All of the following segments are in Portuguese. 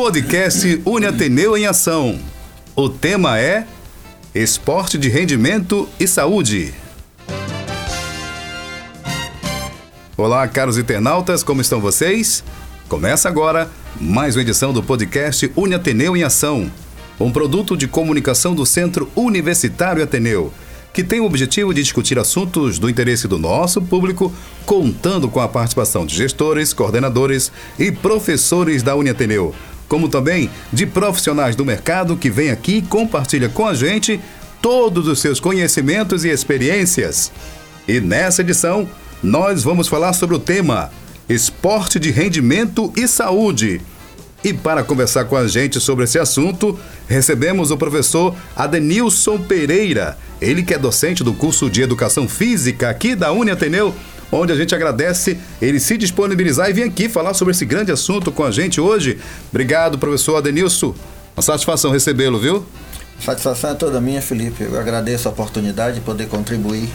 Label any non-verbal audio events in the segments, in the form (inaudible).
Podcast Une Ateneu em Ação. O tema é Esporte de Rendimento e Saúde. Olá, caros internautas, como estão vocês? Começa agora mais uma edição do podcast Une Ateneu em Ação, um produto de comunicação do Centro Universitário Ateneu que tem o objetivo de discutir assuntos do interesse do nosso público, contando com a participação de gestores, coordenadores e professores da Uniateneu, como também de profissionais do mercado que vêm aqui e compartilha com a gente todos os seus conhecimentos e experiências. E nessa edição, nós vamos falar sobre o tema Esporte de Rendimento e Saúde. E para conversar com a gente sobre esse assunto, recebemos o professor Adenilson Pereira, ele que é docente do curso de Educação Física aqui da Uni Ateneu, onde a gente agradece ele se disponibilizar e vir aqui falar sobre esse grande assunto com a gente hoje. Obrigado, professor Adenilson. Uma satisfação recebê-lo, viu? Satisfação é toda minha, Felipe. Eu agradeço a oportunidade de poder contribuir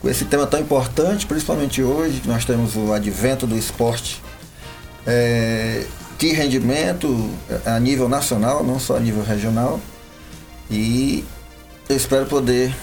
com esse tema tão importante, principalmente hoje, que nós temos o advento do esporte. É, de rendimento a nível nacional, não só a nível regional. E eu espero poder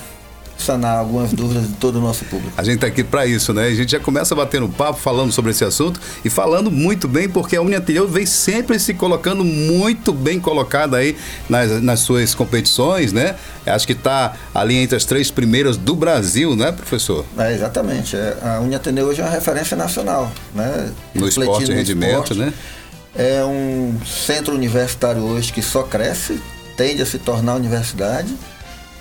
sanar algumas dúvidas de todo o nosso público. A gente está aqui para isso, né? A gente já começa batendo papo, falando sobre esse assunto e falando muito bem, porque a Anterior vem sempre se colocando muito bem colocada aí nas, nas suas competições, né? Acho que está ali entre as três primeiras do Brasil, né, professor? É, exatamente. É, a Ateneu hoje é uma referência nacional, né? No esporte e rendimento, esporte. né? é um centro universitário hoje que só cresce, tende a se tornar universidade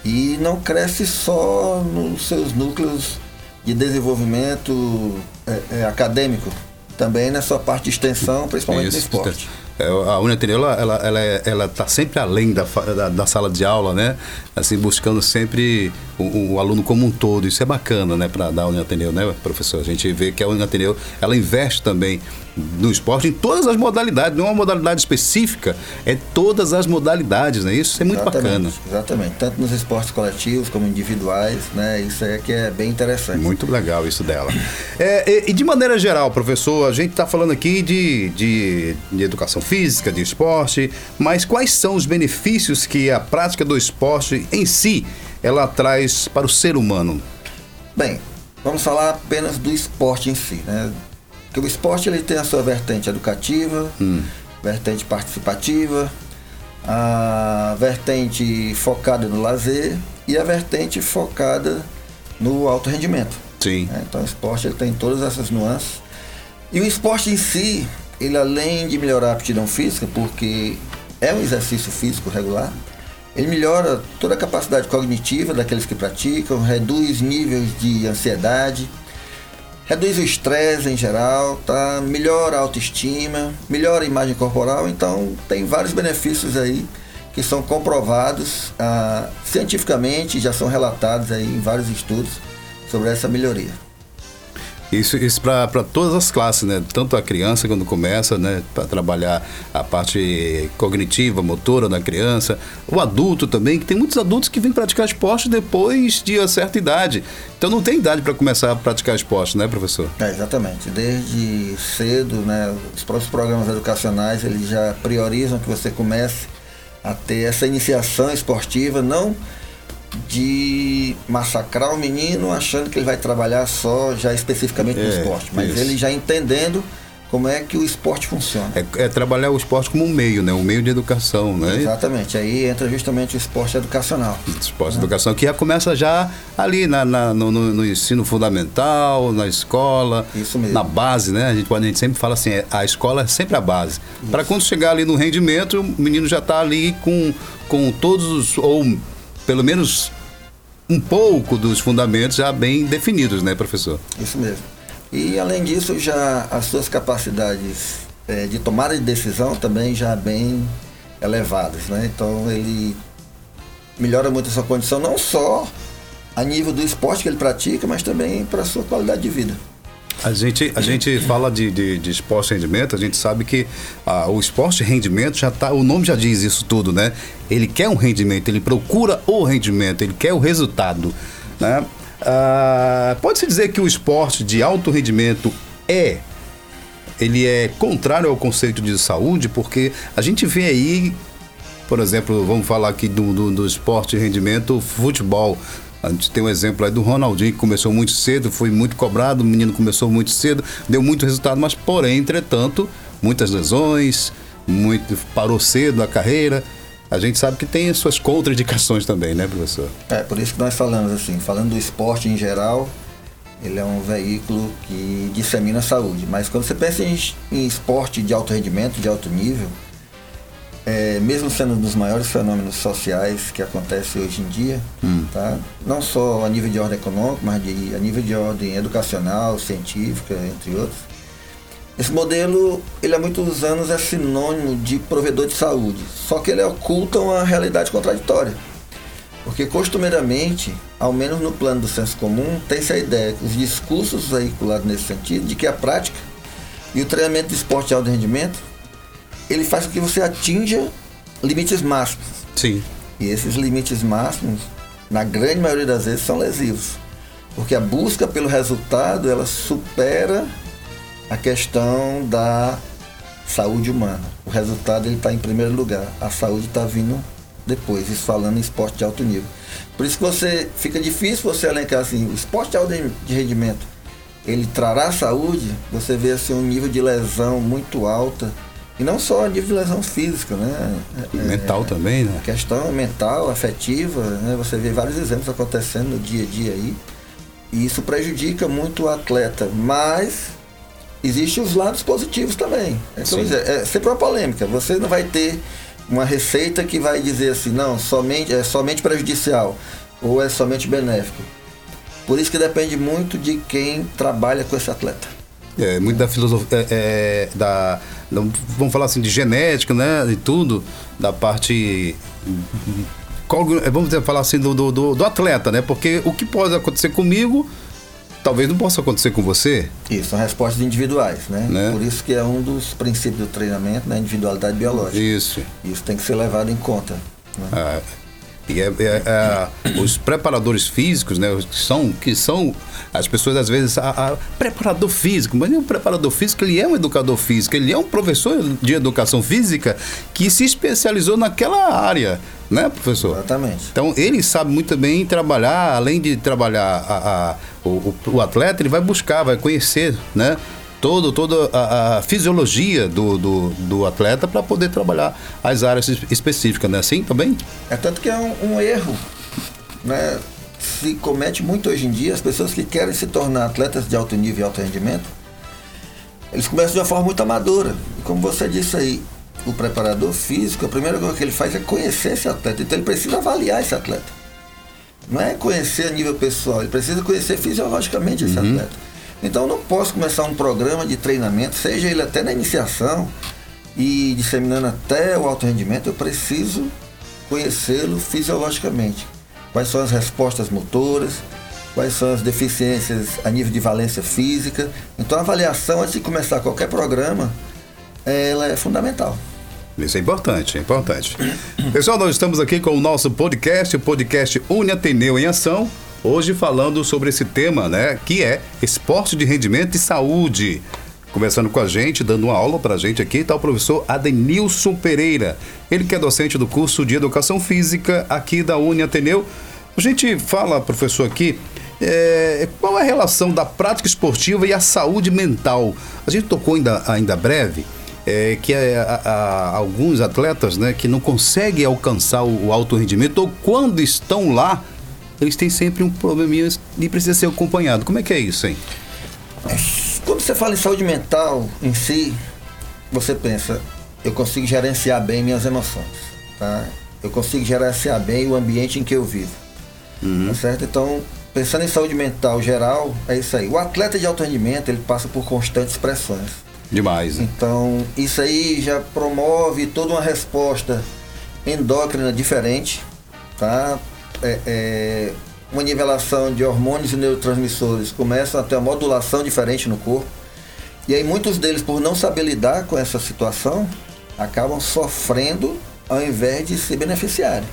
e não cresce só nos seus núcleos de desenvolvimento é, é, acadêmico, também na sua parte de extensão, principalmente Isso, no esporte. É, a Uniateneu, ela, ela, ela, é, ela tá sempre além da, da, da, sala de aula, né? Assim, buscando sempre o, o aluno como um todo. Isso é bacana, né, para a Uniateneu, né, professor? A gente vê que a Uniateneu, ela investe também no esporte em todas as modalidades, não é uma modalidade específica, é todas as modalidades, né? Isso é muito exatamente, bacana. Exatamente, tanto nos esportes coletivos como individuais, né? Isso é que é bem interessante. Muito legal isso dela. É, e, de maneira geral, professor, a gente está falando aqui de, de, de educação física, de esporte, mas quais são os benefícios que a prática do esporte em si ela traz para o ser humano? Bem, vamos falar apenas do esporte em si, né? Porque o esporte ele tem a sua vertente educativa, hum. vertente participativa, a vertente focada no lazer e a vertente focada no alto rendimento. Sim. É, então o esporte ele tem todas essas nuances. E o esporte em si, ele além de melhorar a aptidão física, porque é um exercício físico regular, ele melhora toda a capacidade cognitiva daqueles que praticam, reduz níveis de ansiedade, reduz o estresse em geral, tá? melhora a autoestima, melhora a imagem corporal, então tem vários benefícios aí que são comprovados ah, cientificamente, já são relatados aí em vários estudos sobre essa melhoria. Isso, isso para todas as classes, né? Tanto a criança quando começa, né? Para trabalhar a parte cognitiva, motora da criança, o adulto também, que tem muitos adultos que vêm praticar esporte depois de uma certa idade. Então não tem idade para começar a praticar esporte, né, professor? É, exatamente. Desde cedo, né? Os próprios programas educacionais eles já priorizam que você comece a ter essa iniciação esportiva, não de massacrar o menino achando que ele vai trabalhar só já especificamente no é, esporte, mas isso. ele já entendendo como é que o esporte funciona. É, é, trabalhar o esporte como um meio, né? Um meio de educação, né? Exatamente. Aí entra justamente o esporte educacional. Esporte né? educação, que já começa já ali na, na no, no, ensino fundamental, na escola, Isso mesmo. na base, né? A gente, a gente sempre fala assim, é, a escola é sempre a base. Para quando chegar ali no rendimento, o menino já está ali com, com todos os, ou pelo menos um pouco dos fundamentos já bem definidos, né, professor? Isso mesmo. E além disso, já as suas capacidades é, de tomada de decisão também já bem elevadas, né? Então ele melhora muito a sua condição, não só a nível do esporte que ele pratica, mas também para a sua qualidade de vida. A gente, a gente fala de, de, de esporte rendimento, a gente sabe que ah, o esporte rendimento já tá, o nome já diz isso tudo, né? Ele quer um rendimento, ele procura o rendimento, ele quer o resultado, né? Ah, Pode-se dizer que o esporte de alto rendimento é ele é contrário ao conceito de saúde, porque a gente vê aí, por exemplo, vamos falar aqui do, do, do esporte de rendimento, futebol. A gente tem um exemplo aí do Ronaldinho, que começou muito cedo, foi muito cobrado, o menino começou muito cedo, deu muito resultado, mas porém, entretanto, muitas lesões, muito parou cedo a carreira. A gente sabe que tem as suas contraindicações também, né, professor? É, por isso que nós falamos assim, falando do esporte em geral, ele é um veículo que dissemina a saúde. Mas quando você pensa em, em esporte de alto rendimento, de alto nível, é, mesmo sendo um dos maiores fenômenos sociais que acontece hoje em dia, hum. tá? não só a nível de ordem econômica, mas de, a nível de ordem educacional, científica, entre outros, esse modelo, ele há muitos anos é sinônimo de provedor de saúde, só que ele oculta uma realidade contraditória. Porque costumeiramente, ao menos no plano do senso comum, tem-se a ideia, os discursos veiculados nesse sentido, de que a prática e o treinamento de esporte de alto rendimento, ele faz com que você atinja limites máximos. Sim. E esses limites máximos, na grande maioria das vezes, são lesivos. Porque a busca pelo resultado, ela supera a questão da saúde humana. O resultado ele está em primeiro lugar. A saúde está vindo depois, isso falando em esporte de alto nível. Por isso que você fica difícil você elencar assim, o esporte de alto de rendimento, ele trará saúde, você vê assim um nível de lesão muito alta. E não só de lesão física, né? É, mental é, também, né? Questão mental, afetiva, né? Você vê vários exemplos acontecendo no dia a dia aí. E isso prejudica muito o atleta. Mas existem os lados positivos também. É, dizer, é sempre uma polêmica. Você não vai ter uma receita que vai dizer assim, não, somente, é somente prejudicial ou é somente benéfico. Por isso que depende muito de quem trabalha com esse atleta. É, muito da filosofia, é, é, da, vamos falar assim, de genética, né, e tudo, da parte, vamos falar assim, do, do, do atleta, né, porque o que pode acontecer comigo talvez não possa acontecer com você. Isso, são respostas individuais, né? né? Por isso que é um dos princípios do treinamento, né? Individualidade biológica. Isso. Isso tem que ser levado em conta. Né? Ah, e é, é, é, os preparadores físicos, né, que são, que são as pessoas às vezes, a, a, preparador físico, mas nem um preparador físico, ele é um educador físico, ele é um professor de educação física que se especializou naquela área, né, professor? Exatamente. Então ele sabe muito bem trabalhar, além de trabalhar a, a o, o, atleta, ele vai buscar, vai conhecer, né? Todo, toda a, a fisiologia do, do, do atleta para poder trabalhar as áreas específicas, né? Assim também? É tanto que é um, um erro, né? Se comete muito hoje em dia, as pessoas que querem se tornar atletas de alto nível e alto rendimento, eles começam de uma forma muito amadora. E como você disse aí, o preparador físico, a primeira coisa que ele faz é conhecer esse atleta. Então ele precisa avaliar esse atleta. Não é conhecer a nível pessoal, ele precisa conhecer fisiologicamente esse uhum. atleta. Então não posso começar um programa de treinamento, seja ele até na iniciação e disseminando até o alto rendimento, eu preciso conhecê-lo fisiologicamente. Quais são as respostas motoras, quais são as deficiências a nível de valência física. Então a avaliação antes de começar qualquer programa, ela é fundamental. Isso é importante, é importante. Pessoal, nós estamos aqui com o nosso podcast, o podcast Uni Ateneu em Ação. Hoje falando sobre esse tema, né, que é esporte de rendimento e saúde. Conversando com a gente, dando uma aula para a gente aqui, está o professor Adenilson Pereira. Ele que é docente do curso de Educação Física aqui da Uni Ateneu. A gente fala, professor, aqui, é, qual é a relação da prática esportiva e a saúde mental? A gente tocou ainda, ainda breve é, que alguns atletas né, que não conseguem alcançar o, o alto rendimento ou quando estão lá eles têm sempre um probleminha e precisa ser acompanhado. Como é que é isso, hein? Quando você fala em saúde mental em si, você pensa, eu consigo gerenciar bem minhas emoções, tá? Eu consigo gerenciar bem o ambiente em que eu vivo, uhum. tá certo? Então, pensando em saúde mental geral, é isso aí. O atleta de alto rendimento, ele passa por constantes pressões. Demais. Né? Então, isso aí já promove toda uma resposta endócrina diferente, tá? É, é, uma nivelação de hormônios e neurotransmissores começam a ter uma modulação diferente no corpo. E aí muitos deles, por não saber lidar com essa situação, acabam sofrendo ao invés de se beneficiarem.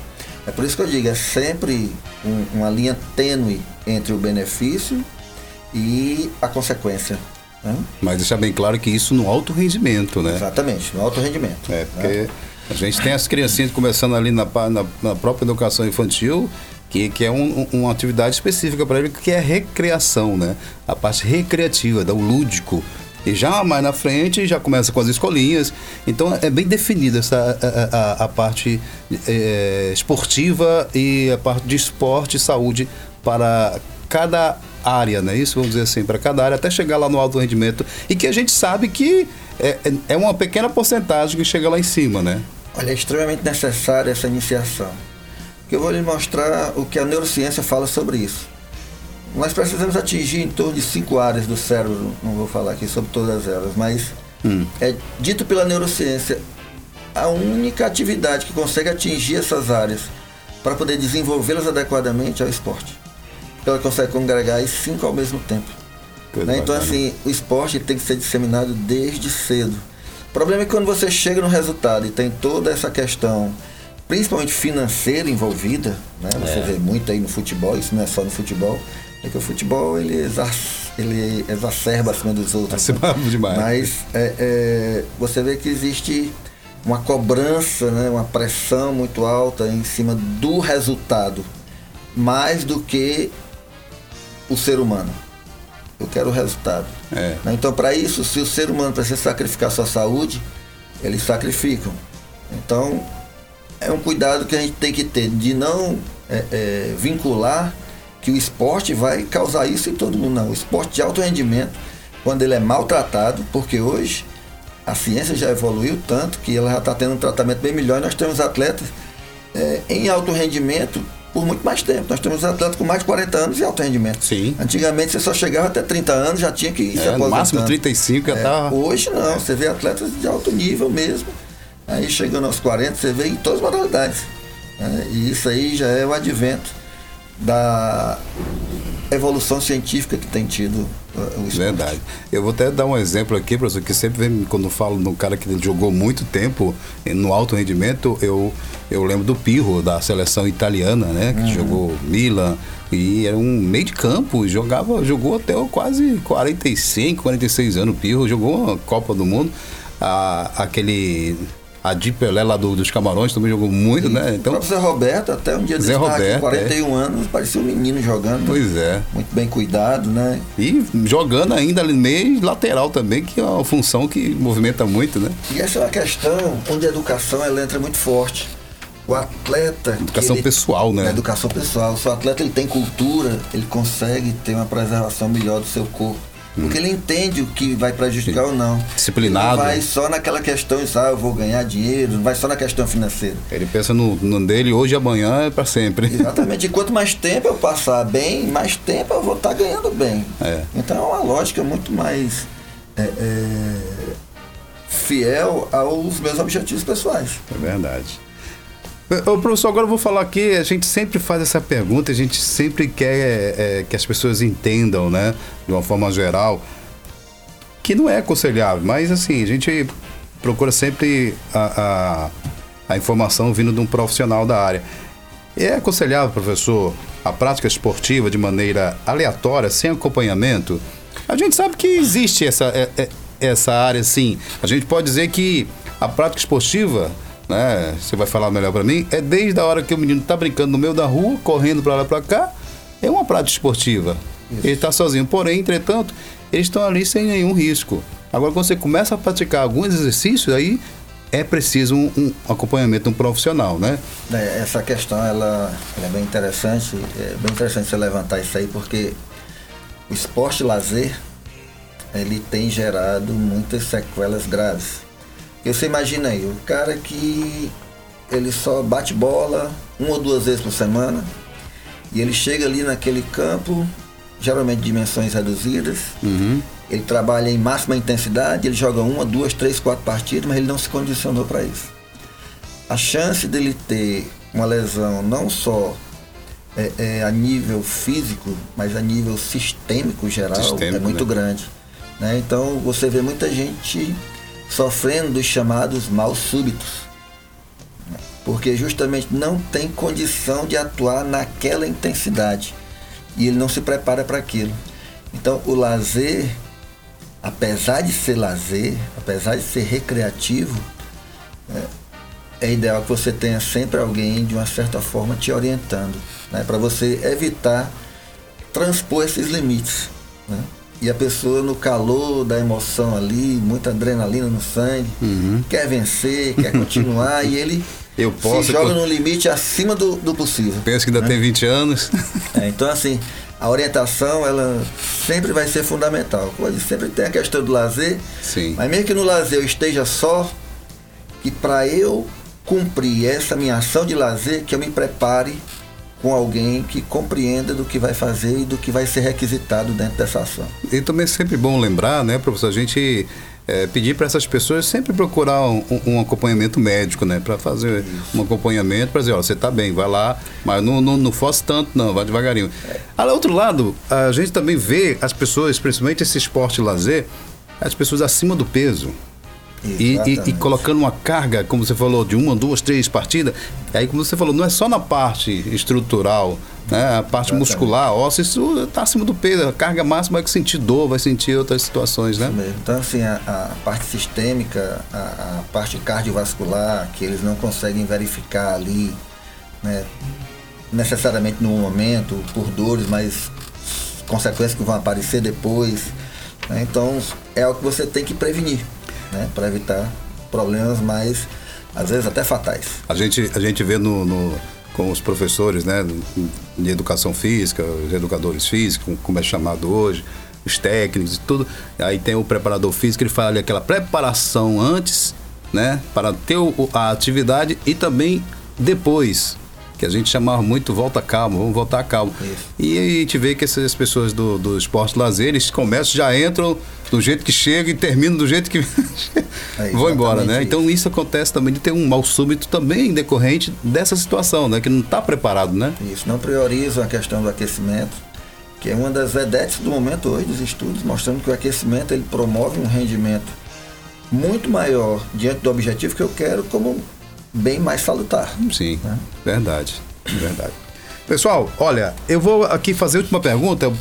É por isso que eu digo, é sempre um, uma linha tênue entre o benefício e a consequência. Né? Mas deixar bem claro que isso no alto rendimento, né? Exatamente, no alto rendimento. É, porque né? A gente tem as criancinhas começando ali na, na, na própria educação infantil, que, que é um, uma atividade específica para ele, que é recreação, né? A parte recreativa, do lúdico. E já mais na frente já começa com as escolinhas. Então é bem definida essa, a, a, a parte é, esportiva e a parte de esporte e saúde para cada área, né? Isso vamos dizer assim, para cada área, até chegar lá no alto rendimento. E que a gente sabe que é, é uma pequena porcentagem que chega lá em cima, né? Olha, é extremamente necessária essa iniciação. Que eu vou lhe mostrar o que a neurociência fala sobre isso. Nós precisamos atingir em torno de cinco áreas do cérebro, não vou falar aqui sobre todas elas, mas hum. é dito pela neurociência, a única atividade que consegue atingir essas áreas para poder desenvolvê-las adequadamente é o esporte. Porque ela consegue congregar as cinco ao mesmo tempo. Né? Então, assim, o esporte tem que ser disseminado desde cedo. O problema é que quando você chega no resultado e tem toda essa questão, principalmente financeira envolvida, né? Você é. vê muito aí no futebol, isso não é só no futebol, é que o futebol ele, exac, ele exacerba acima dos outros. Acima né? demais. Mas é, é, você vê que existe uma cobrança, né? uma pressão muito alta em cima do resultado, mais do que o ser humano. Eu quero o resultado. É. Né? Então, para isso, se o ser humano precisa sacrificar sua saúde, eles sacrificam. Então, é um cuidado que a gente tem que ter de não é, é, vincular que o esporte vai causar isso em todo mundo. Não, o esporte de alto rendimento, quando ele é maltratado, porque hoje a ciência já evoluiu tanto que ela já está tendo um tratamento bem melhor e nós temos atletas é, em alto rendimento por muito mais tempo. Nós temos atletas com mais de 40 anos de alto rendimento. Sim. Antigamente você só chegava até 30 anos, já tinha que ir é, se aposentando. Máximo 35 já é, Hoje não, você vê atletas de alto nível mesmo. Aí chegando aos 40, você vê em todas as modalidades. É, e isso aí já é o advento da evolução científica que tem tido uh, o esporte. Verdade. Eu vou até dar um exemplo aqui, professor, que sempre vem, quando falo de um cara que jogou muito tempo no alto rendimento, eu, eu lembro do Pirro, da seleção italiana, né? Que uhum. jogou Milan, e era um meio de campo, jogava, jogou até quase 45, 46 anos, o Pirro, jogou a Copa do Mundo. Ah, aquele a Di Pelé lá do, dos Camarões também jogou muito, Sim. né? Então, o Zé Roberto, até um dia Zé Roberto, aqui, 41 é. anos, parecia um menino jogando. Pois é. Muito bem cuidado, né? E jogando ainda ali meio lateral também, que é uma função que movimenta muito, né? E essa é uma questão onde a educação ela entra muito forte. O atleta. Educação ele, pessoal, né? educação pessoal. Se o atleta ele tem cultura, ele consegue ter uma preservação melhor do seu corpo porque ele entende o que vai prejudicar Sim. ou não. Disciplinado. Ele não vai só naquela questão de, ah, eu vou ganhar dinheiro, não vai só na questão financeira. Ele pensa no, no dele hoje e amanhã é para sempre. (laughs) Exatamente. E quanto mais tempo eu passar bem, mais tempo eu vou estar tá ganhando bem. É. Então é uma lógica muito mais é, é, fiel aos meus objetivos pessoais. É verdade. Ô, professor, agora eu vou falar aqui, a gente sempre faz essa pergunta, a gente sempre quer é, que as pessoas entendam, né, de uma forma geral, que não é aconselhável, mas assim, a gente procura sempre a, a, a informação vindo de um profissional da área. É aconselhável, professor, a prática esportiva de maneira aleatória, sem acompanhamento? A gente sabe que existe essa, é, é, essa área, sim. A gente pode dizer que a prática esportiva né? Você vai falar melhor para mim. É desde a hora que o menino tá brincando no meio da rua, correndo para lá para cá, é uma prática esportiva. Isso. Ele está sozinho. Porém, entretanto, eles estão ali sem nenhum risco. Agora, quando você começa a praticar alguns exercícios, aí é preciso um, um acompanhamento de um profissional, né? É, essa questão ela, ela, é bem interessante, é bem interessante você levantar isso aí, porque o esporte lazer ele tem gerado muitas sequelas graves. Você imagina aí, o cara que ele só bate bola uma ou duas vezes por semana e ele chega ali naquele campo, geralmente de dimensões reduzidas, uhum. ele trabalha em máxima intensidade, ele joga uma, duas, três, quatro partidas, mas ele não se condicionou para isso. A chance dele ter uma lesão não só é, é, a nível físico, mas a nível sistêmico geral é Sistêmico, é muito né? grande. Né? Então você vê muita gente sofrendo dos chamados mal súbitos, porque justamente não tem condição de atuar naquela intensidade e ele não se prepara para aquilo. Então, o lazer apesar de ser lazer, apesar de ser recreativo, é, é ideal que você tenha sempre alguém, de uma certa forma, te orientando, né? para você evitar transpor esses limites. Né? E a pessoa, no calor da emoção ali, muita adrenalina no sangue, uhum. quer vencer, quer continuar, e ele (laughs) eu posso, se joga no limite acima do, do possível. Penso que ainda né? tem 20 anos. (laughs) É, então, assim, a orientação, ela sempre vai ser fundamental. Sempre tem a questão do lazer, Sim. mas mesmo que no lazer eu esteja só, que para eu cumprir essa minha ação de lazer, que eu me prepare com alguém que compreenda do que vai fazer e do que vai ser requisitado dentro dessa ação. E também é sempre bom lembrar, né, professor, a gente é, pedir para essas pessoas sempre procurar um, um acompanhamento médico, né, para fazer Isso. um acompanhamento, para dizer, ó, você está bem, vai lá, mas não, não, não fosse tanto, não, vai devagarinho. É. Ao outro lado, a gente também vê as pessoas, principalmente esse esporte lazer, as pessoas acima do peso. E, e, e, colocando uma carga, como você falou, de uma, duas, três partidas. Aí, como você falou, não é só na parte estrutural, né? a parte Exatamente. muscular, óssea, isso está acima do peso. A carga máxima é que sentir dor, vai sentir outras situações, né? Então, assim, a, a parte sistêmica, a, a, parte cardiovascular, que eles não conseguem verificar ali, né? necessariamente no momento, por dores, mas consequências que vão aparecer depois. Né? Então, é o que você tem que prevenir né, para evitar problemas mais, às vezes até fatais. A gente, a gente vê no, no com os professores né, de educação física, os educadores físicos, como é chamado hoje, os técnicos e tudo. Aí tem o preparador físico, ele fala ali aquela preparação antes, né, para ter a atividade e também depois, que a gente chamava muito volta calmo, vamos voltar calmo. Isso. E a gente vê que essas pessoas do, do esporte lazer, eles começam, já entram do jeito que chega e terminam do jeito que (laughs) é, vão embora, né? Isso. Então isso acontece também de ter um mal súbito também decorrente dessa situação, né? Que não está preparado, né? Isso, não priorizam a questão do aquecimento, que é uma das vedetes do momento hoje dos estudos, mostrando que o aquecimento ele promove um rendimento muito maior diante do objetivo que eu quero como bem mais salutar. Sim, né? verdade, verdade. Pessoal, olha, eu vou aqui fazer a última pergunta. O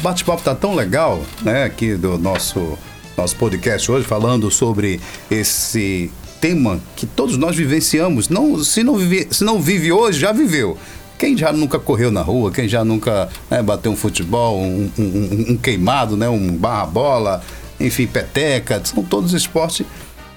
bate-papo tá tão legal, né, aqui do nosso nosso podcast hoje falando sobre esse tema que todos nós vivenciamos. Não, se não vive, se não vive hoje, já viveu. Quem já nunca correu na rua, quem já nunca né, bateu um futebol, um, um, um queimado, né, um barra-bola, enfim, peteca, são todos esportes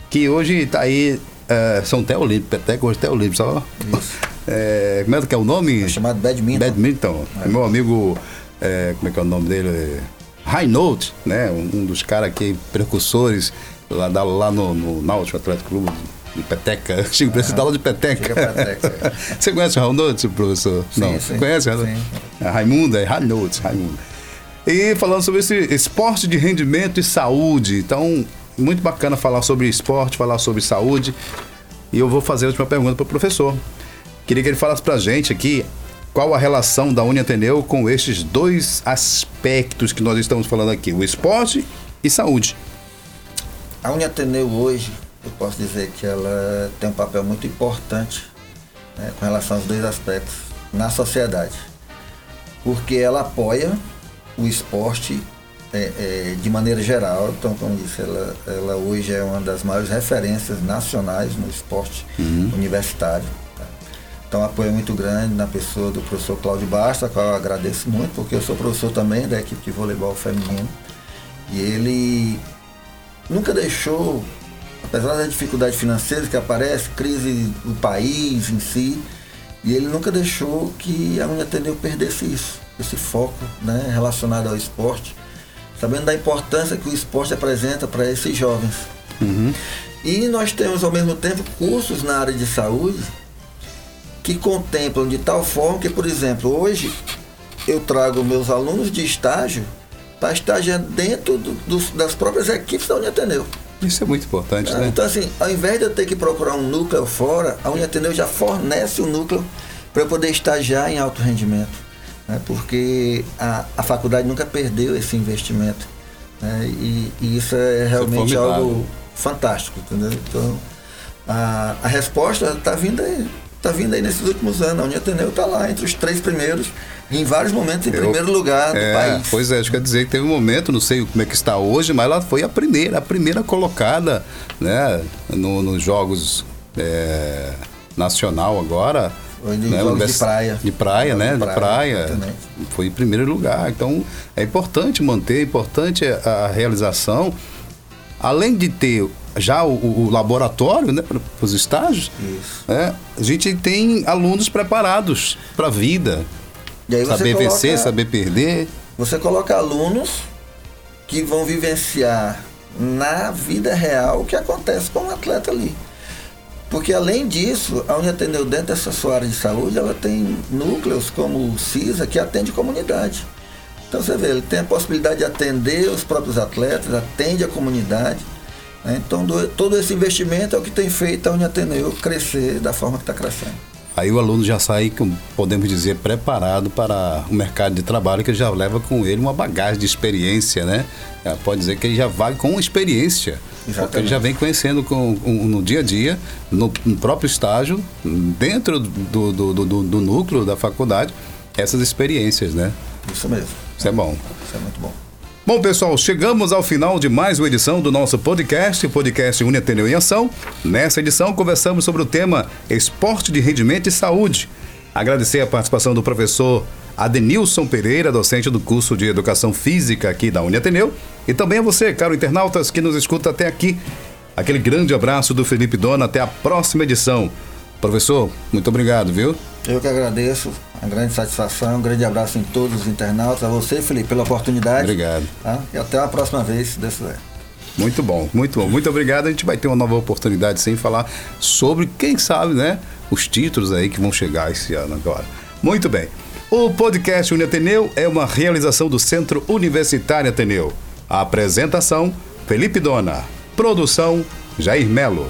que hoje está aí é, são até olímpicos, peteca hoje até olímpicos, só. (laughs) É, como é que é o nome? É chamado badminton. Badminton. É. Meu amigo, é, como é que é o nome dele? High Note, né? Um, dos caras aqui, precursores, lá, lá no, no Náutico Atlético Clube de peteca. (laughs) Chico, precisa dar aula de peteca. peteca (laughs) Você conhece o Note, professor? Sim, Não. Sim, Conhece? Sim. É Raimundo, é Raimundo. E falando sobre esse esporte de rendimento e saúde. Então, muito bacana falar sobre esporte, falar sobre saúde. E eu vou fazer a última pergunta para o professor. Queria que ele falasse para a gente aqui qual a relação da Uniateneu com estes dois aspectos que nós estamos falando aqui, o esporte e saúde. A Uniateneu hoje, eu posso dizer que ela tem um papel muito importante né, com relação aos dois aspectos na sociedade. Porque ela apoia o esporte é, é, de maneira geral, então, como disse, ela, ela hoje é uma das maiores referências nacionais no esporte uhum. universitário. Tá? Então, apoio é muito grande na pessoa do professor Cláudio Basta, a qual eu agradeço muito, porque eu sou professor também da equipe de voleibol feminino. E ele nunca deixou, apesar das dificuldades financeiras que aparece, crise do país em si, e ele nunca deixou que a Unha Ateneu perdesse isso, esse foco né, relacionado ao esporte sabendo da importância que o esporte apresenta para esses jovens. Uhum. E nós temos ao mesmo tempo cursos na área de saúde que contemplam de tal forma que, por exemplo, hoje eu trago meus alunos de estágio para estagiar dentro do, do, das próprias equipes da Uniateneu. Isso é muito importante, né? Então, assim, ao invés de eu ter que procurar um núcleo fora, a Uniateneu já fornece o um núcleo para eu poder estagiar em alto rendimento né, porque a, a faculdade nunca perdeu esse investimento. Né, e, e, isso é realmente isso é algo fantástico, entendeu? Então, a, a resposta está vindo aí. está vindo aí nesses últimos anos. A União Ateneu está lá entre os três primeiros, em vários momentos em Eu- primeiro lugar do É, país. pois é, acho que quer dizer que teve um momento, não sei como é que está hoje, mas ela foi a primeira, a primeira colocada, né, no- nos jogos é, nacional agora. De né, jogos de praia. De praia, né? de De praia, praia. exatamente. Foi em primeiro lugar. Então, é importante manter, é importante a realização. Além de ter já o, o- laboratório, né, para os estágios, né, a gente tem alunos preparados para a vida. Saber coloca- vencer, saber perder. Você coloca alunos que vão vivenciar na vida real o que acontece com o atleta ali. Porque além disso, a Uniateneu dentro dessa sua área de saúde, ela tem núcleos como o CISA que atende comunidade. Então você vê, ele tem a possibilidade de atender os próprios atletas, atende a comunidade. né? Então do- todo esse investimento é o que tem feito a Uniateneu crescer da forma que está crescendo. Aí o aluno já sai, podemos dizer, preparado para o mercado de trabalho, que já leva com ele uma bagagem de experiência, né? Já Pode dizer que ele já vai com experiência. Porque ele Exatamente. já vem conhecendo com, com- no dia a dia, no, no próprio estágio, dentro do, do, do, do- do núcleo da faculdade, essas experiências, né? Isso mesmo. Isso é bom. Isso é muito bom. Bom, pessoal, chegamos ao final de mais uma edição do nosso podcast, podcast Uni Ateneu em Ação. Nessa edição, conversamos sobre o tema Esporte de Rendimento e Saúde. Agradecer a participação do professor Adenilson Pereira, docente do curso de Educação Física aqui da Uni Ateneu, e também a você, caro internautas, que nos escuta até aqui. Aquele grande abraço do Felipe Dona, até a próxima edição. Professor, muito obrigado, viu? Eu que agradeço, uma grande satisfação, um grande abraço em todos os internautas, a você, Felipe, pela oportunidade. Obrigado. tá? E até a próxima vez, se Deus quiser. Muito bom, muito bom. Muito obrigado. A gente vai ter uma nova oportunidade sem falar sobre, quem sabe, né? Os títulos aí que vão chegar esse ano agora. Muito bem. O podcast Uni Ateneu é uma realização do Centro Universitário Ateneu. A apresentação, Felipe Dona. Produção, Jair Melo.